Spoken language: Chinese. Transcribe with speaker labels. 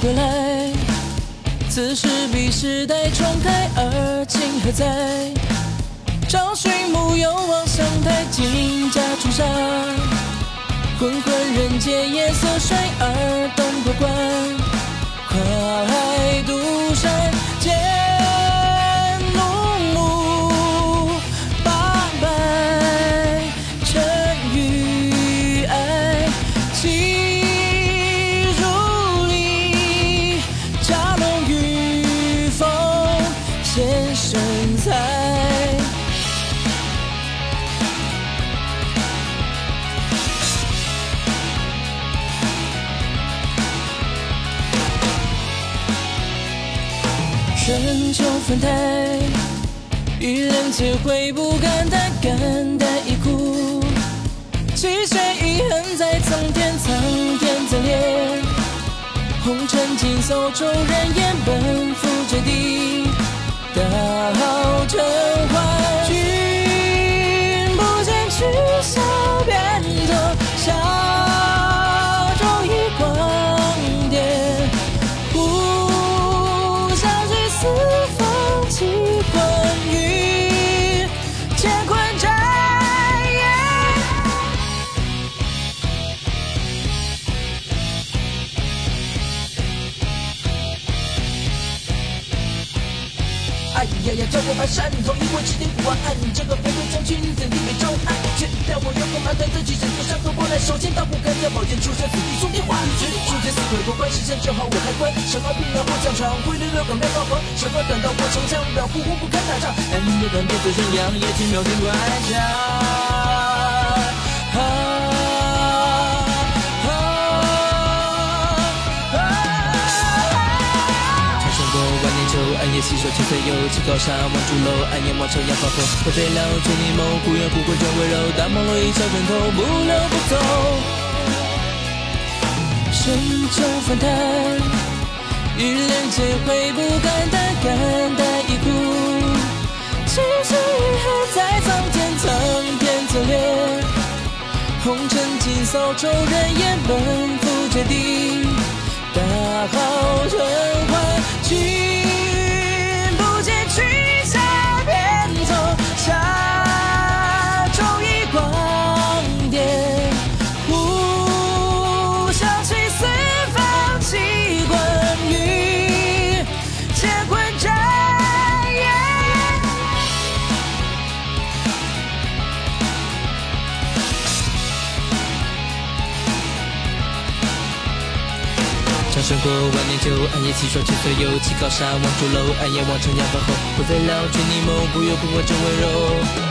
Speaker 1: 归来此时彼时代重开，而今何在？朝寻暮又望乡台，金甲重纱。昏昏人间夜色衰，而灯不关。跨海渡山，春秋分台，一人皆会不敢待，肝胆已枯。积雪遗恨在苍天，苍天在裂。红尘尽扫骤人烟，
Speaker 2: 呀呀，叫我爬山头，因为指定不晚安。这个肥肉将军怎地没招安？却让我有个麻烦自己，忍受伤口过来，手剑刀不敢要宝剑出生，死地兄弟话。绝出剑死鬼过关，时辰正好我开关。什么兵啊我将闯，挥六六杆妙高峰。什么短刀我城墙，表不无不敢打仗。男人的胆别嘴宣扬，也请秒天怪将。
Speaker 1: 秋，暗夜细说千岁游，起高山望朱楼，暗夜望城阳花后。我飞了千里梦，孤雁孤魂转温柔，大梦落一小枕头，不留不走。深秋翻台，玉莲皆会不敢待，肝胆已枯。气势遗憾在苍天，苍天则裂。红尘尽扫骤人烟，奔赴绝地，长生过万年秋，暗夜细说千岁又，起高山望朱楼，暗夜望城阳关后。不再了，却你眸，不由不问这温柔。